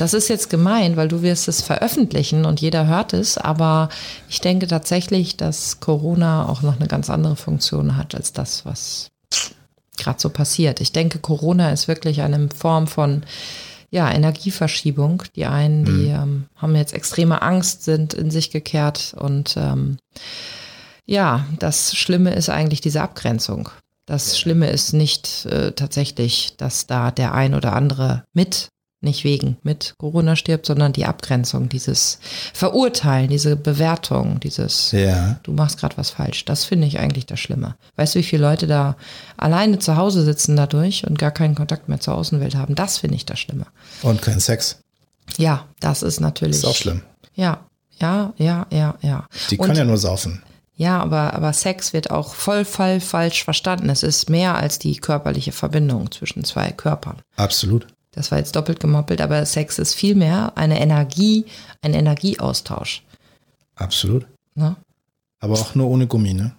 Das ist jetzt gemein, weil du wirst es veröffentlichen und jeder hört es, aber ich denke tatsächlich, dass Corona auch noch eine ganz andere Funktion hat als das, was gerade so passiert. Ich denke, Corona ist wirklich eine Form von ja, Energieverschiebung. Die einen, die mhm. ähm, haben jetzt extreme Angst, sind in sich gekehrt und ähm, ja, das Schlimme ist eigentlich diese Abgrenzung. Das Schlimme ist nicht äh, tatsächlich, dass da der ein oder andere mit, nicht wegen, mit Corona stirbt, sondern die Abgrenzung, dieses Verurteilen, diese Bewertung, dieses, ja. du machst gerade was falsch. Das finde ich eigentlich das Schlimme. Weißt du, wie viele Leute da alleine zu Hause sitzen dadurch und gar keinen Kontakt mehr zur Außenwelt haben? Das finde ich das Schlimme. Und kein Sex. Ja, das ist natürlich. Das ist auch schlimm. Ja, ja, ja, ja, ja. Die können ja nur saufen. Ja, aber, aber Sex wird auch voll, voll falsch verstanden. Es ist mehr als die körperliche Verbindung zwischen zwei Körpern. Absolut. Das war jetzt doppelt gemoppelt, aber Sex ist vielmehr eine Energie, ein Energieaustausch. Absolut. Na? Aber auch nur ohne Gummi, ne?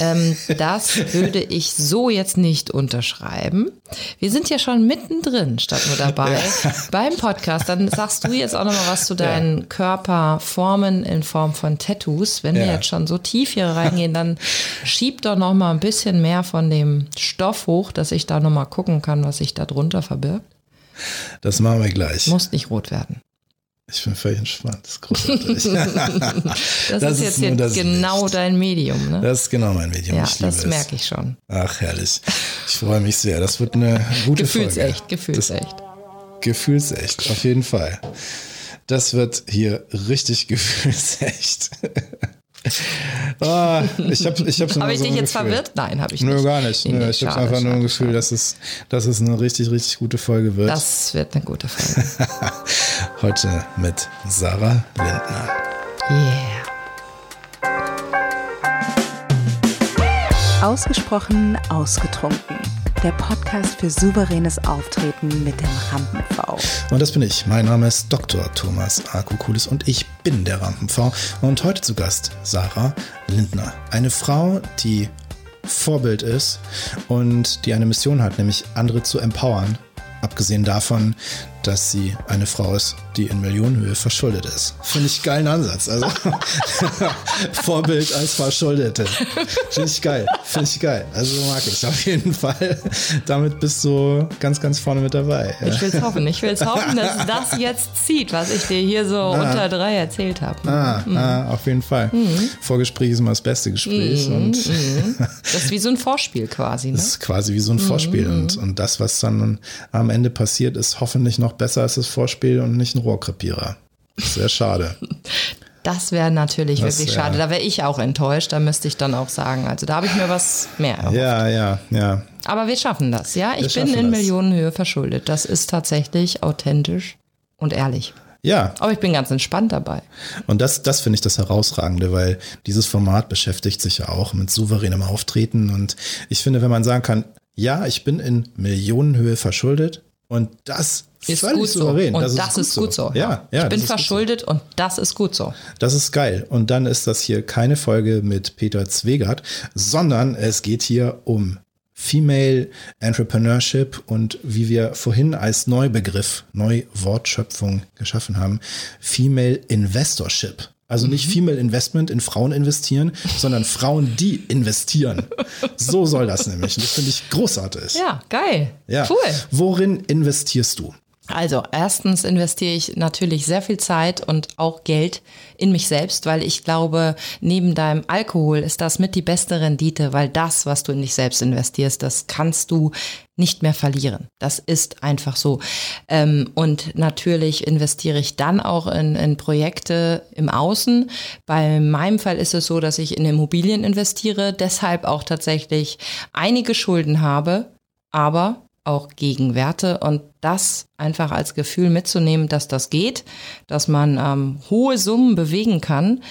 Ähm, das würde ich so jetzt nicht unterschreiben. Wir sind ja schon mittendrin, statt nur dabei, ja. beim Podcast. Dann sagst du jetzt auch nochmal was zu deinen ja. Körperformen in Form von Tattoos. Wenn ja. wir jetzt schon so tief hier reingehen, dann schieb doch nochmal ein bisschen mehr von dem Stoff hoch, dass ich da nochmal gucken kann, was sich da drunter verbirgt. Das machen wir gleich. Muss nicht rot werden. Ich bin völlig entspannt. Das ist großartig. das, das, ist jetzt, das genau Licht. dein Medium, ne? Das ist genau mein Medium. Ja, ich das merke ich schon. Ach, herrlich. Ich freue mich sehr. Das wird eine gute Gefühlsecht, Folge. Gefühlsecht. Gefühlsecht, auf jeden Fall. Das wird hier richtig gefühlsecht. ah, ich habe ich hab Habe ich so dich jetzt Gefühl. verwirrt? Nein, habe ich nicht. Nö, gar nicht. Nee, nee, ich habe einfach nur ein Gefühl, dass es, dass es eine richtig, richtig gute Folge wird. Das wird eine gute Folge. Heute mit Sarah Lindner. Yeah. Ausgesprochen ausgetrunken der Podcast für souveränes Auftreten mit dem Rampen-V. Und das bin ich. Mein Name ist Dr. Thomas Akukulis und ich bin der Rampen-V. Und heute zu Gast Sarah Lindner. Eine Frau, die Vorbild ist und die eine Mission hat, nämlich andere zu empowern. Abgesehen davon, dass sie eine Frau ist, die in Millionenhöhe verschuldet ist. Finde ich geilen Ansatz. Also Vorbild als Verschuldete. Finde ich geil. Finde ich geil. Also mag ich auf jeden Fall. Damit bist du ganz, ganz vorne mit dabei. Ich will es hoffen. Ich will es hoffen, dass das jetzt zieht, was ich dir hier so ah. unter drei erzählt habe. Ah, mhm. ah, auf jeden Fall. Mhm. Vorgespräch ist immer das beste Gespräch. Mhm. Und das ist wie so ein Vorspiel quasi. Ne? Das ist quasi wie so ein Vorspiel. Mhm. Und, und das, was dann am Ende passiert, ist hoffentlich noch besser als das Vorspiel und nicht ein Rohrkrepierer. Sehr schade. Das wäre natürlich das, wirklich schade. Da wäre ich auch enttäuscht. Da müsste ich dann auch sagen. Also da habe ich mir was mehr erhofft. Ja, ja, ja. Aber wir schaffen das, ja. Ich wir bin in das. Millionenhöhe verschuldet. Das ist tatsächlich authentisch und ehrlich. Ja. Aber ich bin ganz entspannt dabei. Und das, das finde ich das Herausragende, weil dieses Format beschäftigt sich ja auch mit souveränem Auftreten. Und ich finde, wenn man sagen kann, ja, ich bin in Millionenhöhe verschuldet und das ist gut souverän. so. Und das, das ist, gut, ist gut so. so. Ja, ja, ich bin verschuldet so. und das ist gut so. Das ist geil. Und dann ist das hier keine Folge mit Peter Zwegert, sondern es geht hier um Female Entrepreneurship und wie wir vorhin als Neubegriff, Neuwortschöpfung geschaffen haben, Female Investorship. Also nicht mhm. Female Investment in Frauen investieren, sondern Frauen, die investieren. So soll das nämlich. das finde ich großartig. Ja, geil. Ja. Cool. Worin investierst du? Also erstens investiere ich natürlich sehr viel Zeit und auch Geld in mich selbst, weil ich glaube, neben deinem Alkohol ist das mit die beste Rendite, weil das, was du in dich selbst investierst, das kannst du nicht mehr verlieren. Das ist einfach so. Ähm, und natürlich investiere ich dann auch in, in Projekte im Außen. Bei meinem Fall ist es so, dass ich in Immobilien investiere, deshalb auch tatsächlich einige Schulden habe, aber auch gegen Werte und das einfach als Gefühl mitzunehmen, dass das geht, dass man ähm, hohe Summen bewegen kann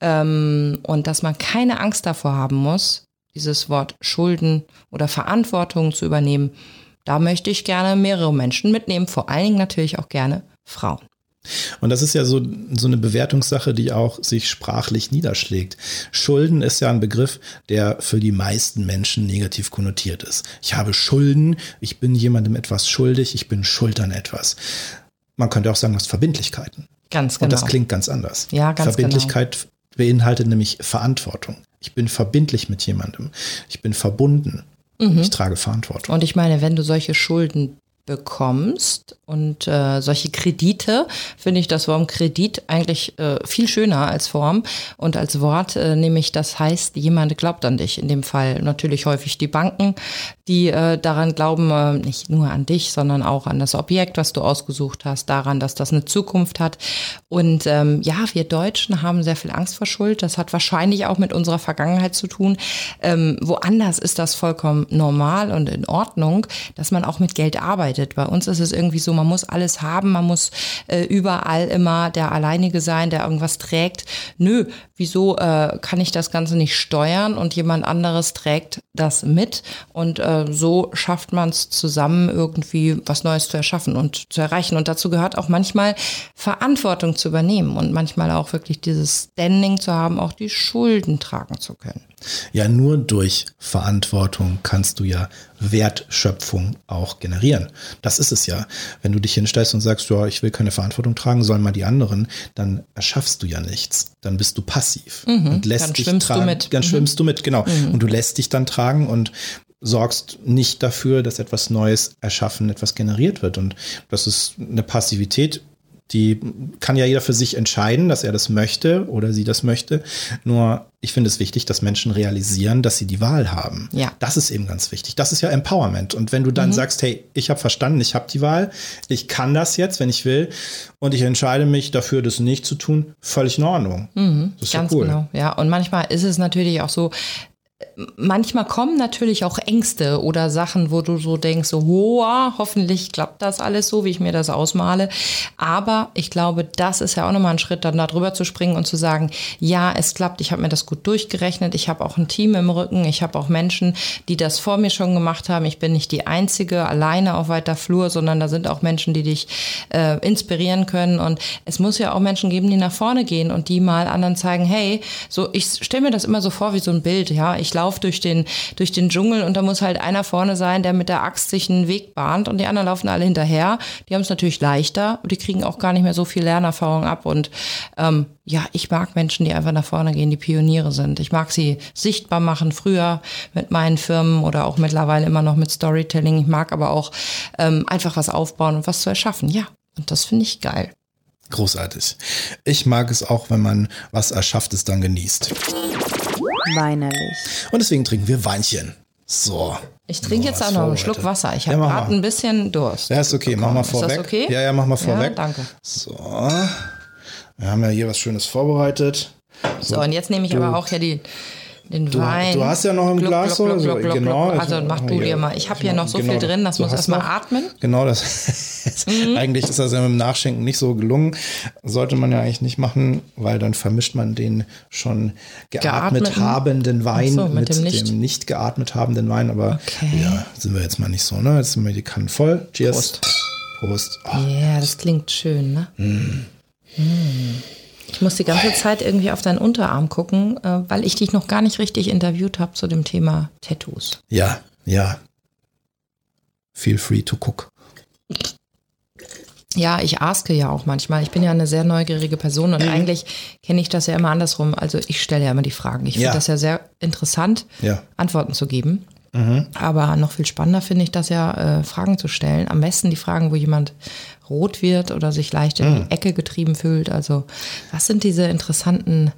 ähm, und dass man keine Angst davor haben muss, dieses Wort Schulden oder Verantwortung zu übernehmen. Da möchte ich gerne mehrere Menschen mitnehmen, vor allen Dingen natürlich auch gerne Frauen. Und das ist ja so, so eine Bewertungssache, die auch sich sprachlich niederschlägt. Schulden ist ja ein Begriff, der für die meisten Menschen negativ konnotiert ist. Ich habe Schulden, ich bin jemandem etwas schuldig, ich bin schuld an etwas. man könnte auch sagen, du hast Verbindlichkeiten. Ganz genau. Und das klingt ganz anders. Ja, ganz Verbindlichkeit beinhaltet nämlich Verantwortung. Ich bin verbindlich mit jemandem. Ich bin verbunden. Ich trage Verantwortung. Und ich meine, wenn du solche Schulden bekommst und äh, solche Kredite, finde ich das Wort Kredit eigentlich äh, viel schöner als Form und als Wort, äh, nämlich das heißt, jemand glaubt an dich. In dem Fall natürlich häufig die Banken, die äh, daran glauben, äh, nicht nur an dich, sondern auch an das Objekt, was du ausgesucht hast, daran, dass das eine Zukunft hat. Und ähm, ja, wir Deutschen haben sehr viel Angst vor Schuld. Das hat wahrscheinlich auch mit unserer Vergangenheit zu tun. Ähm, woanders ist das vollkommen normal und in Ordnung, dass man auch mit Geld arbeitet. Bei uns ist es irgendwie so, man muss alles haben, man muss äh, überall immer der Alleinige sein, der irgendwas trägt. Nö, wieso äh, kann ich das Ganze nicht steuern und jemand anderes trägt das mit und äh, so schafft man es zusammen irgendwie was Neues zu erschaffen und zu erreichen. Und dazu gehört auch manchmal Verantwortung zu übernehmen und manchmal auch wirklich dieses Standing zu haben, auch die Schulden tragen zu können. Ja, nur durch Verantwortung kannst du ja Wertschöpfung auch generieren. Das ist es ja. Wenn du dich hinstellst und sagst, ja, ich will keine Verantwortung tragen, sollen mal die anderen, dann erschaffst du ja nichts. Dann bist du passiv Mhm, und lässt dann dich schwimmst du tragen. mit. Dann Mhm. schwimmst du mit, genau. Und du lässt dich dann tragen und sorgst nicht dafür, dass etwas Neues erschaffen, etwas generiert wird. Und das ist eine Passivität, die kann ja jeder für sich entscheiden, dass er das möchte oder sie das möchte. Nur ich finde es wichtig, dass Menschen realisieren, dass sie die Wahl haben. Ja. Das ist eben ganz wichtig. Das ist ja Empowerment. Und wenn du dann sagst, hey, ich habe verstanden, ich habe die Wahl, ich kann das jetzt, wenn ich will, und ich entscheide mich dafür, das nicht zu tun, völlig in Ordnung. Das ist Ganz ja cool. genau, ja. Und manchmal ist es natürlich auch so, manchmal kommen natürlich auch Ängste oder Sachen, wo du so denkst, hoa, hoffentlich klappt das alles so, wie ich mir das ausmale. Aber ich glaube, das ist ja auch nochmal ein Schritt, dann da drüber zu springen und zu sagen, ja, es klappt, ich habe mir das gut durchgerechnet, ich habe auch ein Team im Rücken, ich habe auch Menschen, die das vor mir schon gemacht haben. Ich bin nicht die Einzige alleine auf weiter Flur, sondern da sind auch Menschen, die dich äh, inspirieren können. Und es muss ja auch Menschen geben, die nach vorne gehen und die mal anderen zeigen, hey, so, ich stelle mir das immer so vor wie so ein Bild, ja. Ich laufe durch den, durch den Dschungel und da muss halt einer vorne sein, der mit der Axt sich einen Weg bahnt und die anderen laufen alle hinterher. Die haben es natürlich leichter und die kriegen auch gar nicht mehr so viel Lernerfahrung ab. Und ähm, ja, ich mag Menschen, die einfach nach vorne gehen, die Pioniere sind. Ich mag sie sichtbar machen, früher mit meinen Firmen oder auch mittlerweile immer noch mit Storytelling. Ich mag aber auch ähm, einfach was aufbauen und was zu erschaffen. Ja, und das finde ich geil. Großartig. Ich mag es auch, wenn man was Erschafftes dann genießt. Weinerlich. Und deswegen trinken wir Weinchen. So. Ich trinke jetzt auch noch einen. Schluck Wasser. Ich Ja, habe mach gerade ein bisschen Durst. Ja, ist okay. Mach mal Ist das vorweg. okay? Ja, ja, mach mal vorweg. danke. So. Wir haben ja hier was Schönes vorbereitet. So, und jetzt nehme ich aber auch hier die, den Du, Wein. du hast ja noch ein Gluck, Glas gluck, oder so. gluck, genau. gluck. Also mach du dir mal. Ich habe hier noch so viel drin, das muss erstmal atmen. Genau, das eigentlich ist das ja mit dem Nachschenken nicht so gelungen. Sollte man ja eigentlich nicht machen, weil dann vermischt man den schon geatmet Geatmeten? habenden Wein so, mit mit, dem nicht. dem nicht geatmet habenden Wein. Aber Okay. ja, sind wir jetzt mal nicht so, ne? Jetzt sind wir die Kannen voll. Cheers. Prost. Prost. Oh, Ja, das klingt schön, ne? Mm. Ich muss die ganze Zeit irgendwie auf deinen Unterarm gucken, äh, weil ich dich noch gar nicht richtig interviewt habe zu dem Thema Tattoos. ja, ja. Feel free to cook. Ja, ich aske ja auch manchmal. Ich bin ja eine sehr neugierige Person Mhm. und eigentlich kenne ich das ja immer andersrum. Also ich stelle ja immer die Fragen. Ich finde Ja. das ja sehr interessant, Ja. Antworten zu geben. Mhm. Aber noch viel spannender finde ich das ja, äh, Fragen zu stellen. Am besten die Fragen, wo jemand rot wird oder sich leicht in Mhm. die Ecke getrieben fühlt. Also was sind diese interessanten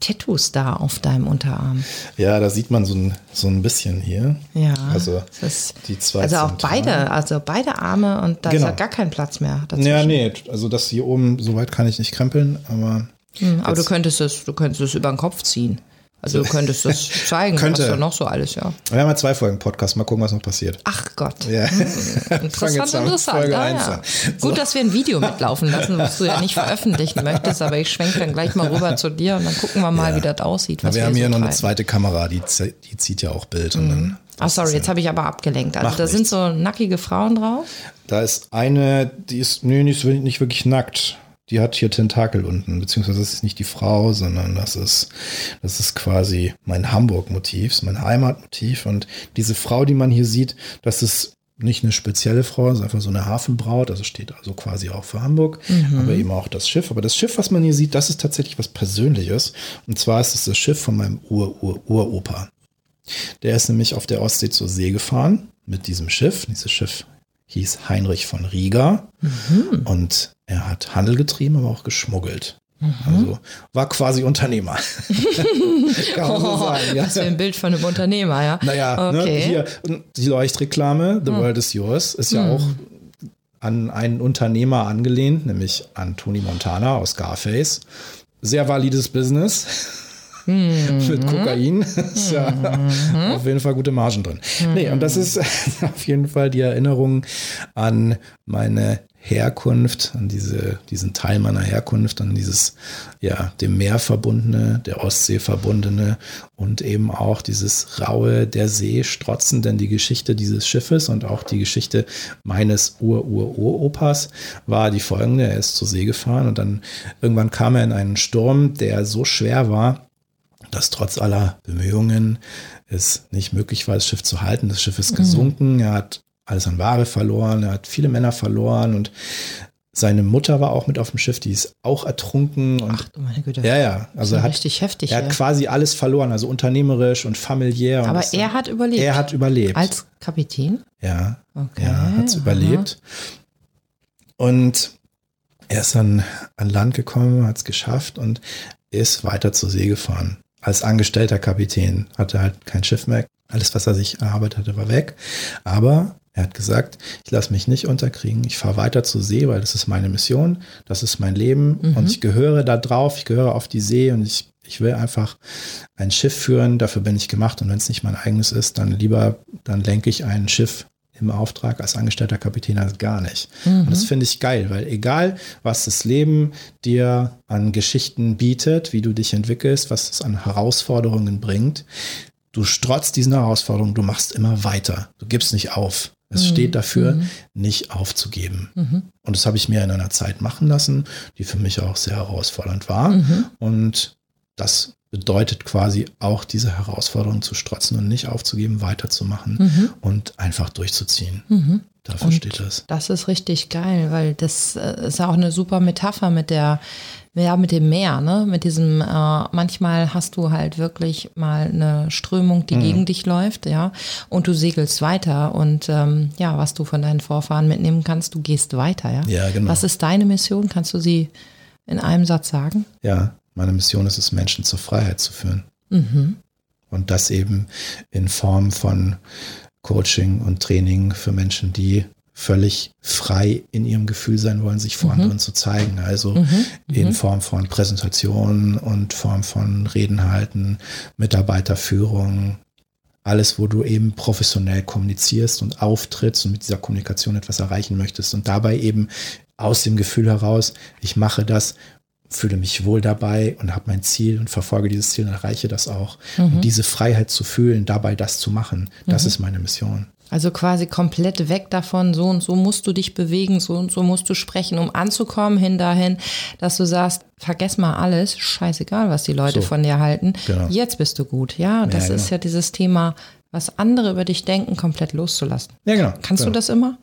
Tattoos da auf deinem Unterarm? Ja, da sieht man so ein, so ein bisschen hier. Ja, Also das ist, die zwei also auch beide, also beide Arme und da Genau. ist ja gar kein Platz mehr dazwischen. Ja, nee, also das hier oben, so weit kann ich nicht krempeln, aber Hm, Aber du könntest es, du könntest es über den Kopf ziehen. Also du könntest das zeigen, Könnte. was da noch so alles, ja. wir haben ja zwei Folgen Podcast, mal gucken, was noch passiert. Ach Gott. Ja. Fangen Interessant, interessant. Folge ah, ja. an. Gut, dass wir ein Video mitlaufen lassen, was du ja nicht veröffentlichen möchtest, aber ich schwenke dann gleich mal rüber zu dir und dann gucken wir mal, Ja. wie das aussieht. Ja, Was wir haben hier so noch eine treiben. zweite Kamera, die, die zieht ja auch Bild. Und dann, Ach sorry, jetzt habe ich aber abgelenkt. Also Macht da sind nichts. so nackige Frauen drauf. da ist eine, die ist nee, nicht, nicht wirklich nackt. Die hat hier Tentakel unten, beziehungsweise das ist nicht die Frau, sondern das ist, das ist quasi mein Hamburg-Motiv, mein Heimatmotiv. Und diese Frau, die man hier sieht, das ist nicht eine spezielle Frau, ist einfach so eine Hafenbraut, also steht also quasi auch für Hamburg, Mhm. aber eben auch das Schiff. Aber das Schiff, was man hier sieht, das ist tatsächlich was Persönliches. Und zwar ist es das Schiff von meinem Ur-Ur-Uropa. Der ist nämlich auf der Ostsee zur See gefahren mit diesem Schiff. Dieses Schiff hieß Heinrich von Rieger Mhm. und er hat Handel getrieben, aber auch geschmuggelt. Also war quasi Unternehmer. Kann man so sagen, ja. Was für ein Bild von einem Unternehmer, ja. Naja, ne, okay. Hm. hier die Leuchtreklame, The World is Yours, ist ja auch an einen Unternehmer angelehnt, nämlich an Tony Montana aus Scarface. Sehr valides Business. Hm. Mit Kokain ist ja auf jeden Fall gute Margen drin. Nee, und das ist auf jeden Fall die Erinnerung an meine Herkunft, an diese, diesen Teil meiner Herkunft, an dieses, ja, dem Meer verbundene, der Ostsee verbundene und eben auch dieses raue, der See strotzen, denn die Geschichte dieses Schiffes und auch die Geschichte meines Ur-Ur-Uropas war die folgende. Er ist zur See gefahren und dann irgendwann kam er in einen Sturm, der so schwer war, dass trotz aller Bemühungen es nicht möglich war, das Schiff zu halten. Das Schiff ist gesunken, er hat alles an Ware verloren, er hat viele Männer verloren und seine Mutter war auch mit auf dem Schiff, die ist auch ertrunken und Ach du meine Güte. ja, ja, also ja er hat, richtig heftig. er ja. hat quasi alles verloren, also unternehmerisch und familiär. und Aber das- er hat überlebt. er hat überlebt. Als Kapitän? ja, Okay. ja, hat es überlebt. Und er ist dann an Land gekommen, hat es geschafft und ist weiter zur See gefahren. Als angestellter Kapitän hatte halt kein Schiff mehr. Alles, was er sich erarbeitet hatte, war weg. Aber er hat gesagt, ich lasse mich nicht unterkriegen. Ich fahre weiter zur See, weil das ist meine Mission, das ist mein Leben Mhm. und ich gehöre da drauf, ich gehöre auf die See und ich, ich will einfach ein Schiff führen, dafür bin ich gemacht und wenn es nicht mein eigenes ist, dann lieber, dann lenke ich ein Schiff im Auftrag als angestellter Kapitän als gar nicht. Und das finde ich geil, weil egal, was das Leben dir an Geschichten bietet, wie du dich entwickelst, was es an Herausforderungen bringt, du strotzt diesen Herausforderungen, du machst immer weiter. Du gibst nicht auf. Es steht dafür, nicht aufzugeben. Und das habe ich mir in einer Zeit machen lassen, die für mich auch sehr herausfordernd war. Und das bedeutet quasi auch diese Herausforderung zu strotzen und nicht aufzugeben, weiterzumachen und einfach durchzuziehen. Dafür Und steht das. Das ist richtig geil, weil das äh, ist auch eine super Metapher mit der, ja, mit dem Meer, ne? Mit diesem, äh, manchmal hast du halt wirklich mal eine Strömung, Mhm. die gegen dich läuft, ja, und du segelst weiter und ähm, ja, was du von deinen Vorfahren mitnehmen kannst, du gehst weiter, ja. Ja, genau. Was ist deine Mission? Kannst du sie in einem Satz sagen? Ja, meine Mission ist es, Menschen zur Freiheit zu führen. Und das eben in Form von Coaching und Training für Menschen, die völlig frei in ihrem Gefühl sein wollen, sich vor anderen zu zeigen. Also in Form von Präsentation und Form von Reden halten, Mitarbeiterführung, alles, wo du eben professionell kommunizierst und auftrittst und mit dieser Kommunikation etwas erreichen möchtest. Und dabei eben aus dem Gefühl heraus, ich mache das, fühle mich wohl dabei und habe mein Ziel und verfolge dieses Ziel und erreiche das auch. Und diese Freiheit zu fühlen, dabei das zu machen, das ist meine Mission. Also quasi komplett weg davon, so und so musst du dich bewegen, so und so musst du sprechen, um anzukommen, hin dahin, dass du sagst, vergess mal alles, scheißegal, was die Leute So. von dir halten. Genau. Jetzt bist du gut. Ja, das Ja, ist genau. ja dieses Thema, was andere über dich denken, komplett loszulassen. Ja, genau. Kannst genau. du das immer?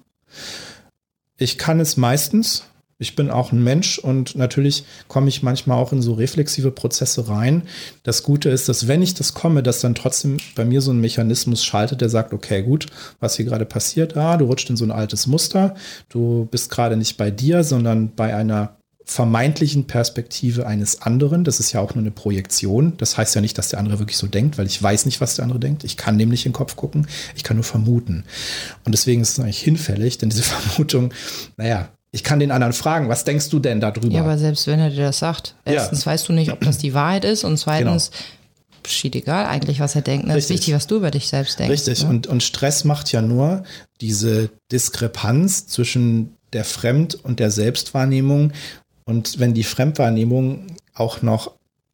Ich kann es meistens. Ich bin auch ein Mensch und natürlich komme ich manchmal auch in so reflexive Prozesse rein. Das Gute ist, dass wenn ich das komme, dass dann trotzdem bei mir so ein Mechanismus schaltet, der sagt, okay, gut, was hier gerade passiert, ah, du rutscht in so ein altes Muster, du bist gerade nicht bei dir, sondern bei einer vermeintlichen Perspektive eines anderen. Das ist ja auch nur eine Projektion. Das heißt ja nicht, dass der andere wirklich so denkt, weil ich weiß nicht, was der andere denkt. Ich kann dem nicht in den Kopf gucken. Ich kann nur vermuten. Und deswegen ist es eigentlich hinfällig, denn diese Vermutung, naja, ich kann den anderen fragen, was denkst du denn darüber? Ja, aber selbst wenn er dir das sagt, Ja. erstens weißt du nicht, ob das die Wahrheit ist und zweitens, schied egal eigentlich, was er denkt. Es ist wichtig, was du über dich selbst denkst. Richtig. Ne? Und, und Stress macht ja nur diese Diskrepanz zwischen der Fremd- und der Selbstwahrnehmung. Und wenn die Fremdwahrnehmung auch noch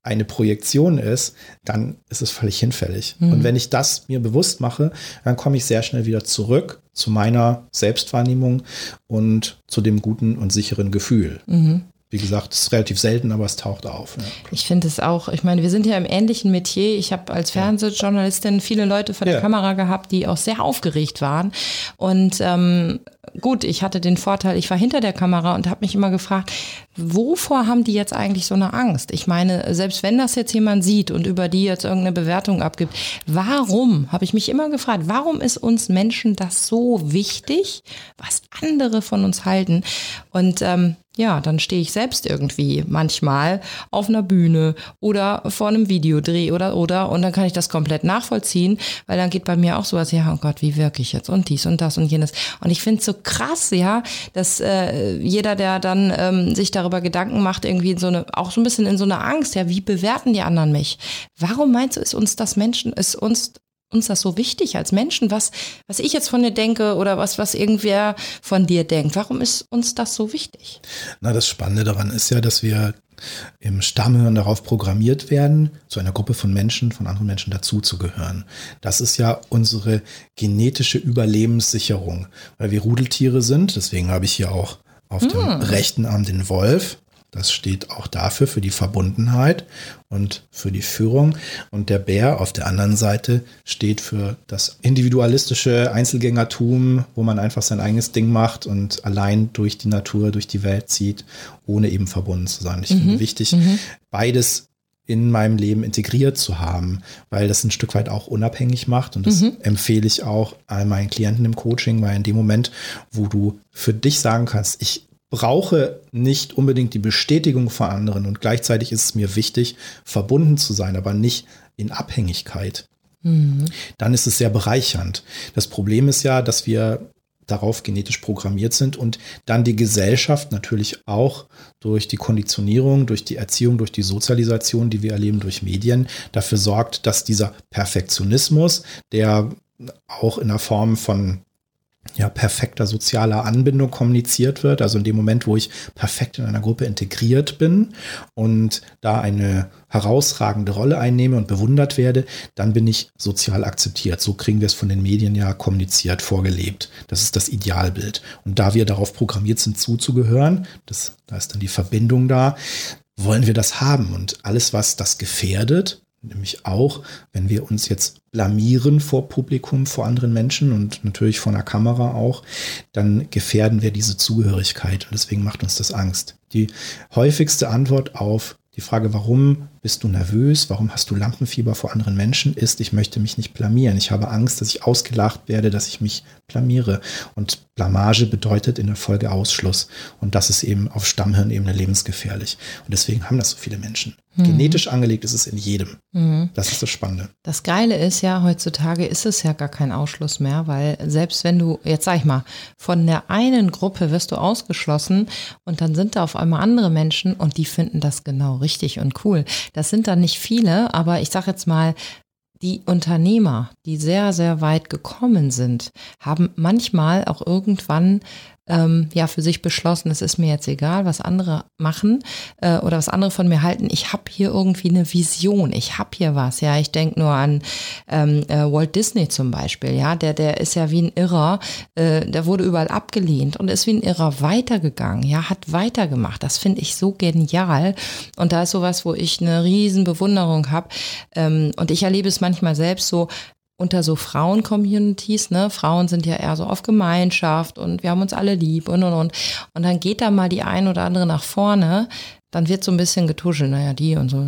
eine Projektion ist, dann ist es völlig hinfällig. Und wenn ich das mir bewusst mache, dann komme ich sehr schnell wieder zurück zu meiner Selbstwahrnehmung und zu dem guten und sicheren Gefühl. Wie gesagt, es ist relativ selten, aber es taucht auf. Ja. Ich finde es auch, ich meine, wir sind ja im ähnlichen Metier. Ich habe als Fernsehjournalistin viele Leute vor der ja. Kamera gehabt, die auch sehr aufgeregt waren. Und ähm, gut, ich hatte den Vorteil, ich war hinter der Kamera und habe mich immer gefragt, wovor haben die jetzt eigentlich so eine Angst? Ich meine, selbst wenn das jetzt jemand sieht und über die jetzt irgendeine Bewertung abgibt, warum, habe ich mich immer gefragt, warum ist uns Menschen das so wichtig, was andere von uns halten? Und ähm, ja, dann stehe ich selbst irgendwie manchmal auf einer Bühne oder vor einem Videodreh oder oder und dann kann ich das komplett nachvollziehen, weil dann geht bei mir auch sowas, ja, oh Gott, wie wirke ich jetzt und dies und das und jenes. Und ich finde es so krass, ja, dass äh, jeder, der dann ähm, sich darüber Gedanken macht, irgendwie so eine, auch so ein bisschen in so eine Angst, ja, wie bewerten die anderen mich? Warum meinst du, ist uns das Menschen, ist uns uns das so wichtig als Menschen, was, was ich jetzt von dir denke oder was, was irgendwer von dir denkt. Warum ist uns das so wichtig? Na, das Spannende daran ist ja, dass wir im Stammhören darauf programmiert werden, zu einer Gruppe von Menschen, von anderen Menschen dazuzugehören. Das ist ja unsere genetische Überlebenssicherung, weil wir Rudeltiere sind. Deswegen habe ich hier auch auf hm. dem rechten Arm den Wolf. Das steht auch dafür, für die Verbundenheit und für die Führung. Und der Bär auf der anderen Seite steht für das individualistische Einzelgängertum, wo man einfach sein eigenes Ding macht und allein durch die Natur, durch die Welt zieht, ohne eben verbunden zu sein. Ich mhm. finde wichtig, mhm. beides in meinem Leben integriert zu haben, weil das ein Stück weit auch unabhängig macht. Und das mhm. empfehle ich auch all meinen Klienten im Coaching, weil in dem Moment, wo du für dich sagen kannst, ich brauche nicht unbedingt die Bestätigung von anderen und gleichzeitig ist es mir wichtig, verbunden zu sein, aber nicht in Abhängigkeit. Mhm. Dann ist es sehr bereichernd. Das Problem ist ja, dass wir darauf genetisch programmiert sind und dann die Gesellschaft natürlich auch durch die Konditionierung, durch die Erziehung, durch die Sozialisation, die wir erleben durch Medien, dafür sorgt, dass dieser Perfektionismus, der auch in der Form von ja, perfekter sozialer Anbindung kommuniziert wird. Also in dem Moment, wo ich perfekt in einer Gruppe integriert bin und da eine herausragende Rolle einnehme und bewundert werde, dann bin ich sozial akzeptiert. So kriegen wir es von den Medien ja kommuniziert, vorgelebt. Das ist das Idealbild. Und da wir darauf programmiert sind, zuzugehören, das, da ist dann die Verbindung da, wollen wir das haben. Und alles, was das gefährdet, Nämlich auch, wenn wir uns jetzt blamieren vor Publikum, vor anderen Menschen und natürlich vor einer Kamera auch, dann gefährden wir diese Zugehörigkeit und deswegen macht uns das Angst. Die häufigste Antwort auf die Frage, warum bist du nervös, warum hast du Lampenfieber vor anderen Menschen, ist, ich möchte mich nicht blamieren. Ich habe Angst, dass ich ausgelacht werde, dass ich mich blamiere. Und Blamage bedeutet in der Folge Ausschluss. Und das ist eben auf Stammhirnebene lebensgefährlich. Und deswegen haben das so viele Menschen. Mhm. Genetisch angelegt ist es in jedem. Mhm. Das ist das Spannende. Das Geile ist ja, heutzutage ist es ja gar kein Ausschluss mehr, weil selbst wenn du, jetzt sag ich mal, von der einen Gruppe wirst du ausgeschlossen und dann sind da auf einmal andere Menschen und die finden das genau richtig und cool. Das sind dann nicht viele, aber ich sag jetzt mal, die Unternehmer, die sehr, sehr weit gekommen sind, haben manchmal auch irgendwann ähm, ja für sich beschlossen, es ist mir jetzt egal, was andere machen äh, oder was andere von mir halten. Ich habe hier irgendwie eine Vision, ich habe hier was. Ja, ich denke nur an ähm, äh, Walt Disney zum Beispiel. Ja, der der ist ja wie ein Irrer, äh, der wurde überall abgelehnt und ist wie ein Irrer weitergegangen. Ja, hat weitergemacht. Das finde ich so genial und da ist sowas, wo ich eine riesen Bewunderung habe ähm, und ich erlebe es manchmal selbst so unter so Frauen-Communities, ne? Frauen sind ja eher so auf Gemeinschaft und wir haben uns alle lieb und und und. Und dann geht da mal die ein oder andere nach vorne, dann wird so ein bisschen getuschelt, naja, die und so.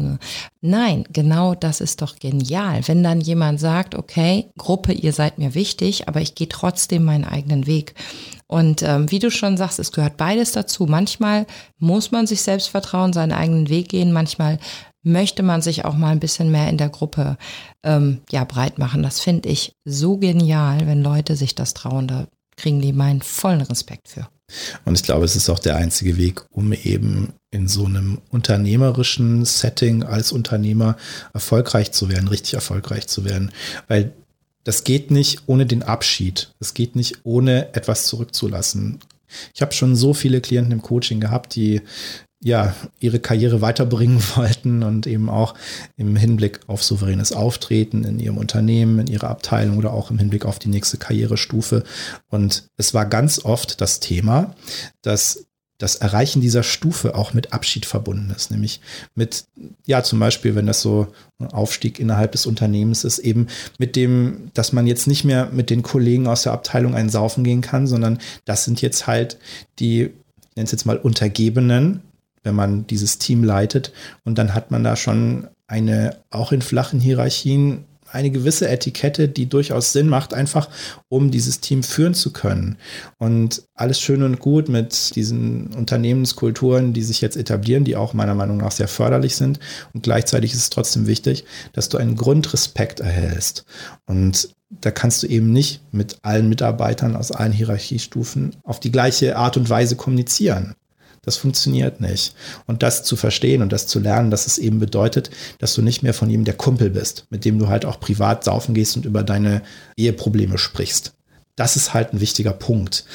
Nein, genau das ist doch genial. Wenn dann jemand sagt, okay, Gruppe, ihr seid mir wichtig, aber ich gehe trotzdem meinen eigenen Weg. Und ähm, wie du schon sagst, es gehört beides dazu. Manchmal muss man sich selbst vertrauen, seinen eigenen Weg gehen. Manchmal möchte man sich auch mal ein bisschen mehr in der Gruppe ähm, ja breit machen. Das finde ich so genial, wenn Leute sich das trauen. Da kriegen die meinen vollen Respekt für. Und ich glaube, es ist auch der einzige Weg, um eben in so einem unternehmerischen Setting als Unternehmer erfolgreich zu werden, richtig erfolgreich zu werden. Weil das geht nicht ohne den Abschied. Es geht nicht ohne etwas zurückzulassen. Ich habe schon so viele Klienten im Coaching gehabt, die ja, ihre Karriere weiterbringen wollten und eben auch im Hinblick auf souveränes Auftreten in ihrem Unternehmen, in ihrer Abteilung oder auch im Hinblick auf die nächste Karrierestufe. Und es war ganz oft das Thema, dass das Erreichen dieser Stufe auch mit Abschied verbunden ist, nämlich mit, ja, zum Beispiel, wenn das so ein Aufstieg innerhalb des Unternehmens ist, eben mit dem, dass man jetzt nicht mehr mit den Kollegen aus der Abteilung einen Saufen gehen kann, sondern das sind jetzt halt die, ich nenne es jetzt mal Untergebenen, wenn man dieses Team leitet und dann hat man da schon eine, auch in flachen Hierarchien, eine gewisse Etikette, die durchaus Sinn macht, einfach um dieses Team führen zu können. Und alles schön und gut mit diesen Unternehmenskulturen, die sich jetzt etablieren, die auch meiner Meinung nach sehr förderlich sind. Und gleichzeitig ist es trotzdem wichtig, dass du einen Grundrespekt erhältst. Und da kannst du eben nicht mit allen Mitarbeitern aus allen Hierarchiestufen auf die gleiche Art und Weise kommunizieren. Das funktioniert nicht. Und das zu verstehen und das zu lernen, dass es eben bedeutet, dass du nicht mehr von ihm der Kumpel bist, mit dem du halt auch privat saufen gehst und über deine Eheprobleme sprichst. Das ist halt ein wichtiger Punkt.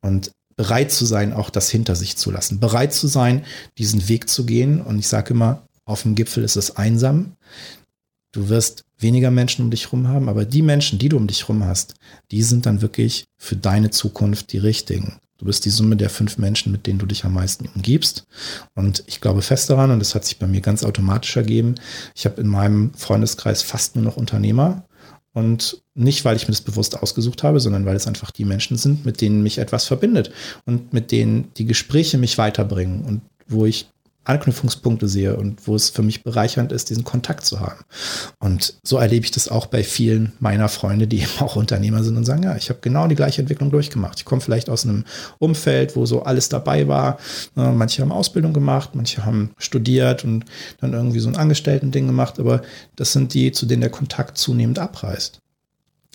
Und bereit zu sein, auch das hinter sich zu lassen. Bereit zu sein, diesen Weg zu gehen. Und ich sage immer, auf dem Gipfel ist es einsam. Du wirst weniger Menschen um dich herum haben, aber die Menschen, die du um dich herum hast, die sind dann wirklich für deine Zukunft die richtigen. Du bist die Summe der fünf Menschen, mit denen du dich am meisten umgibst. Und ich glaube fest daran, und das hat sich bei mir ganz automatisch ergeben, ich habe in meinem Freundeskreis fast nur noch Unternehmer. Und nicht, weil ich mir das bewusst ausgesucht habe, sondern weil es einfach die Menschen sind, mit denen mich etwas verbindet und mit denen die Gespräche mich weiterbringen und wo ich Anknüpfungspunkte sehe und wo es für mich bereichernd ist, diesen Kontakt zu haben. Und so erlebe ich das auch bei vielen meiner Freunde, die eben auch Unternehmer sind und sagen, ja, ich habe genau die gleiche Entwicklung durchgemacht. Ich komme vielleicht aus einem Umfeld, wo so alles dabei war. Manche haben Ausbildung gemacht, manche haben studiert und dann irgendwie so ein Angestellten-Ding gemacht, aber das sind die, zu denen der Kontakt zunehmend abreißt.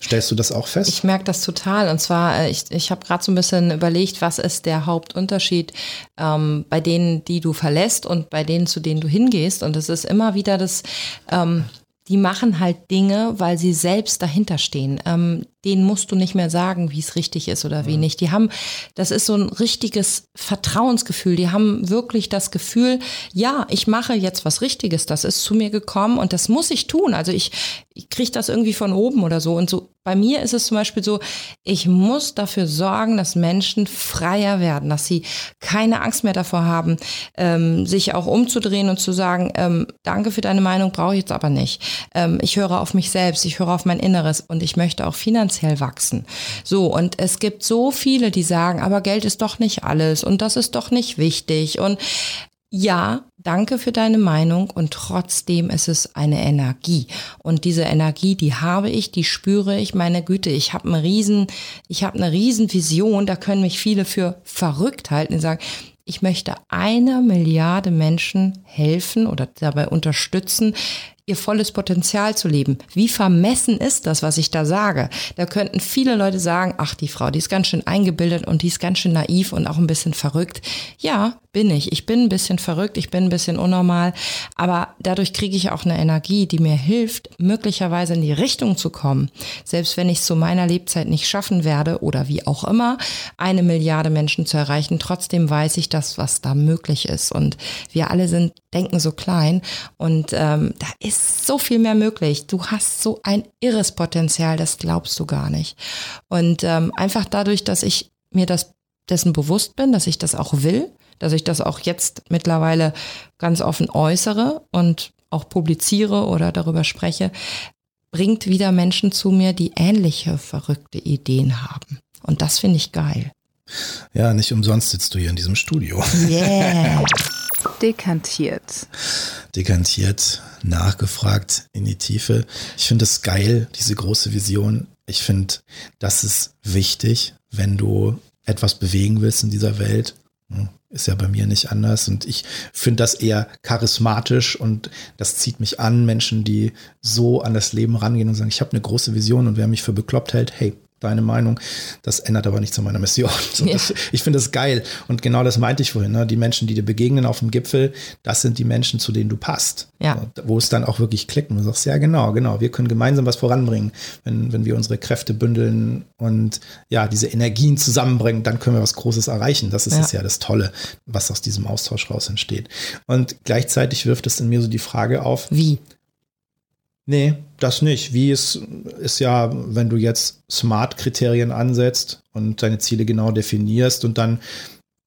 Stellst du das auch fest? Ich merke das total. Und zwar, äh, ich, ich habe gerade so ein bisschen überlegt, was ist der Hauptunterschied ähm, bei denen, die du verlässt und bei denen, zu denen du hingehst. Und es ist immer wieder das, ähm, die machen halt Dinge, weil sie selbst dahinter stehen. Ähm, denen musst du nicht mehr sagen, wie es richtig ist oder wie nicht. Die haben, das ist so ein richtiges Vertrauensgefühl. Die haben wirklich das Gefühl, ja, ich mache jetzt was Richtiges. Das ist zu mir gekommen und das muss ich tun. Also ich, ich kriege das irgendwie von oben oder so. Und so bei mir ist es zum Beispiel so, ich muss dafür sorgen, dass Menschen freier werden, dass sie keine Angst mehr davor haben, ähm, sich auch umzudrehen und zu sagen, ähm, danke für deine Meinung, brauche ich jetzt aber nicht. Ähm, ich höre auf mich selbst, ich höre auf mein Inneres und ich möchte auch finanziell wachsen. So, und es gibt so viele, die sagen, aber Geld ist doch nicht alles und das ist doch nicht wichtig. Und ja, danke für deine Meinung und trotzdem ist es eine Energie. Und diese Energie, die habe ich, die spüre ich, meine Güte, ich habe einen riesen, ich habe eine riesen Vision, da können mich viele für verrückt halten und sagen, ich möchte einer Milliarde Menschen helfen oder dabei unterstützen, ihr volles Potenzial zu leben. Wie vermessen ist das, was ich da sage? Da könnten viele Leute sagen, ach, die Frau, die ist ganz schön eingebildet und die ist ganz schön naiv und auch ein bisschen verrückt. Ja, bin ich. Ich bin ein bisschen verrückt, ich bin ein bisschen unnormal, aber dadurch kriege ich auch eine Energie, die mir hilft, möglicherweise in die Richtung zu kommen. Selbst wenn ich es zu meiner Lebzeit nicht schaffen werde oder wie auch immer, eine Milliarde Menschen zu erreichen, trotzdem weiß ich das, was da möglich ist. Und wir alle sind, denken so klein und ähm, da ist so viel mehr möglich. Du hast so ein irres Potenzial, das glaubst du gar nicht. Und ähm, einfach dadurch, dass ich mir das dessen bewusst bin, dass ich das auch will, dass ich das auch jetzt mittlerweile ganz offen äußere und auch publiziere oder darüber spreche, bringt wieder Menschen zu mir, die ähnliche verrückte Ideen haben. Und das finde ich geil. Ja, nicht umsonst sitzt du hier in diesem Studio. Yeah. Dekantiert. Dekantiert, nachgefragt in die Tiefe. Ich finde es geil, diese große Vision. Ich finde, das ist wichtig, wenn du etwas bewegen willst in dieser Welt. Hm, ist ja bei mir nicht anders. Und ich finde das eher charismatisch und das zieht mich an, Menschen, die so an das Leben rangehen und sagen, ich habe eine große Vision und wer mich für bekloppt hält, hey, deine Meinung. Das ändert aber nichts an meiner Mission. So, ja. das, ich finde das geil. Und genau das meinte ich vorhin. Ne? Die Menschen, die dir begegnen auf dem Gipfel, das sind die Menschen, zu denen du passt. Ja. Wo es dann auch wirklich klickt und du sagst, ja, genau, genau. Wir können gemeinsam was voranbringen. Wenn, wenn wir unsere Kräfte bündeln und ja, diese Energien zusammenbringen, dann können wir was Großes erreichen. Das ist ja, ja das Tolle, was aus diesem Austausch raus entsteht. Und gleichzeitig wirft es in mir so die Frage auf. Wie? Nee, das nicht. Wie es ist ja, wenn du jetzt Smart-Kriterien ansetzt und deine Ziele genau definierst und dann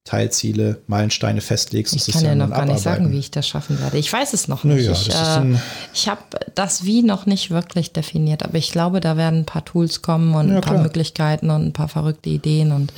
Teilziele, Meilensteine festlegst. Ich kann ja noch gar nicht sagen, wie ich das schaffen werde. Ich weiß es noch nicht. Ja, ich äh, ich habe das Wie noch nicht wirklich definiert, aber ich glaube, da werden ein paar Tools kommen und ja, ein paar klar. Möglichkeiten und ein paar verrückte Ideen und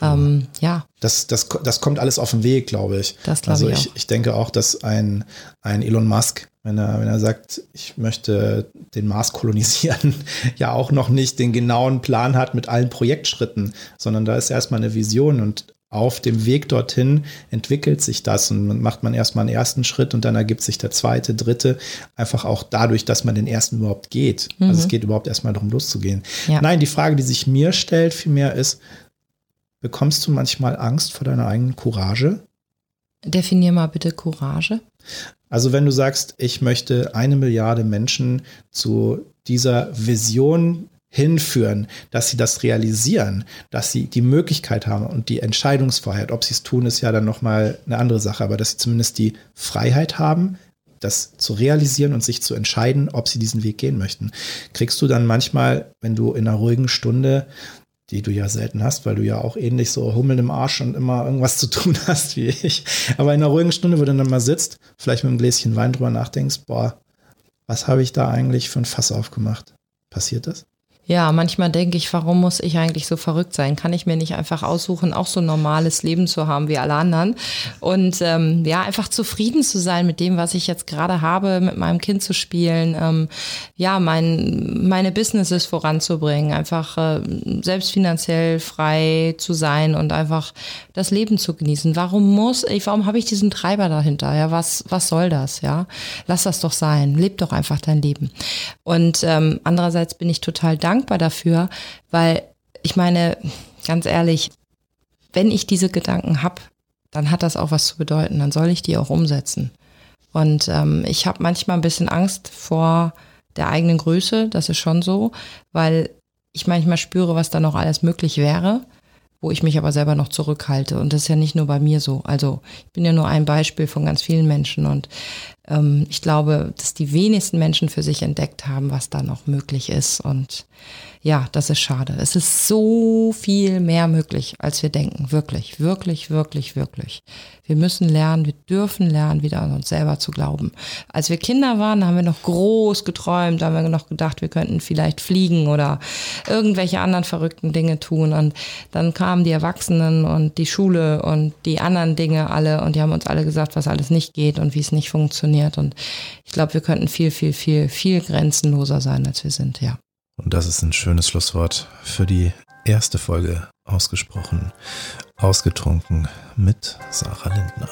ähm, ja. Das, das, das kommt alles auf den Weg, glaube ich. Das glaube also ich, ich, ich denke auch, dass ein, ein Elon Musk, wenn er, wenn er sagt, ich möchte den Mars kolonisieren, ja auch noch nicht den genauen Plan hat mit allen Projektschritten, sondern da ist erstmal eine Vision und auf dem Weg dorthin entwickelt sich das und dann macht man erstmal einen ersten Schritt und dann ergibt sich der zweite, dritte, einfach auch dadurch, dass man den ersten überhaupt geht. Mhm. Also es mhm. geht überhaupt erstmal darum, loszugehen. Ja. Nein, die Frage, die sich mir stellt, vielmehr ist, bekommst du manchmal Angst vor deiner eigenen Courage? Definier mal bitte Courage. Also wenn du sagst, ich möchte eine Milliarde Menschen zu dieser Vision hinführen, dass sie das realisieren, dass sie die Möglichkeit haben und die Entscheidungsfreiheit. Ob sie es tun, ist ja dann nochmal eine andere Sache, aber dass sie zumindest die Freiheit haben, das zu realisieren und sich zu entscheiden, ob sie diesen Weg gehen möchten. Kriegst du dann manchmal, wenn du in einer ruhigen Stunde, die du ja selten hast, weil du ja auch ähnlich so Hummel im Arsch und immer irgendwas zu tun hast wie ich, aber in einer ruhigen Stunde, wo du dann mal sitzt, vielleicht mit einem Gläschen Wein drüber nachdenkst, boah, was habe ich da eigentlich für ein Fass aufgemacht? Passiert das? Ja, manchmal denke ich, warum muss ich eigentlich so verrückt sein? Kann ich mir nicht einfach aussuchen, auch so ein normales Leben zu haben wie alle anderen? Und ähm, ja, einfach zufrieden zu sein mit dem, was ich jetzt gerade habe, mit meinem Kind zu spielen, ähm, ja, mein, meine Businesses voranzubringen, einfach äh, selbst finanziell frei zu sein und einfach das Leben zu genießen. Warum muss ich, warum habe ich diesen Treiber dahinter? Ja, was, was soll das? Ja, lass das doch sein. Leb doch einfach dein Leben. Und ähm, andererseits bin ich total dankbar dankbar dafür, weil ich meine, ganz ehrlich, wenn ich diese Gedanken habe, dann hat das auch was zu bedeuten, dann soll ich die auch umsetzen. Und ähm, ich habe manchmal ein bisschen Angst vor der eigenen Größe, das ist schon so, weil ich manchmal spüre, was da noch alles möglich wäre, wo ich mich aber selber noch zurückhalte. Und das ist ja nicht nur bei mir so. Also ich bin ja nur ein Beispiel von ganz vielen Menschen. Und ähm, ich glaube, dass die wenigsten Menschen für sich entdeckt haben, was da noch möglich ist. Und ja, das ist schade. Es ist so viel mehr möglich, als wir denken. Wirklich, wirklich, wirklich, wirklich. Wir müssen lernen, wir dürfen lernen, wieder an uns selber zu glauben. Als wir Kinder waren, haben wir noch groß geträumt, haben wir noch gedacht, wir könnten vielleicht fliegen oder irgendwelche anderen verrückten Dinge tun. Und dann kamen die Erwachsenen und die Schule und die anderen Dinge alle und die haben uns alle gesagt, was alles nicht geht und wie es nicht funktioniert. Und ich glaube, wir könnten viel, viel, viel, viel grenzenloser sein, als wir sind, ja. Und das ist ein schönes Schlusswort für die erste Folge ausgesprochen, ausgetrunken mit Sarah Lindner.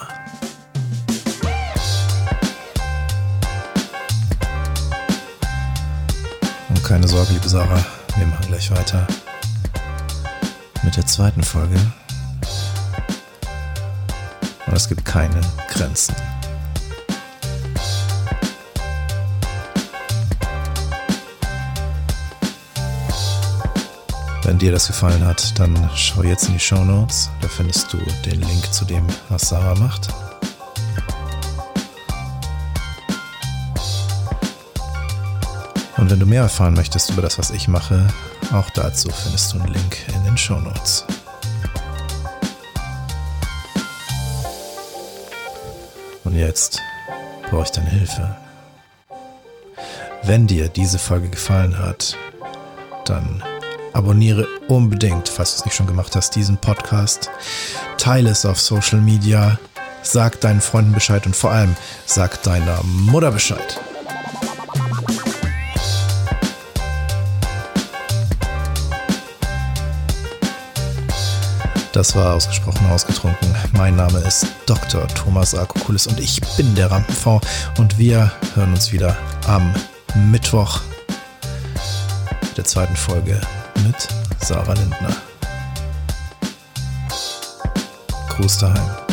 Und keine Sorge, liebe Sarah, wir machen gleich weiter mit der zweiten Folge. Und es gibt keine Grenzen. Wenn dir das gefallen hat, dann schau jetzt in die Show Notes. Da findest du den Link zu dem, was Sarah macht. Und wenn du mehr erfahren möchtest über das, was ich mache, auch dazu findest du einen Link in den Show Notes. Und jetzt brauche ich deine Hilfe. Wenn dir diese Folge gefallen hat, dann Abonniere unbedingt, falls du es nicht schon gemacht hast, diesen Podcast. Teile es auf Social Media. Sag deinen Freunden Bescheid und vor allem sag deiner Mutter Bescheid. Das war ausgesprochen ausgetrunken. Mein Name ist Dr. Thomas Akokulis und ich bin der Rampenv und wir hören uns wieder am Mittwoch der zweiten Folge Sarah Lindner. Gruß daheim.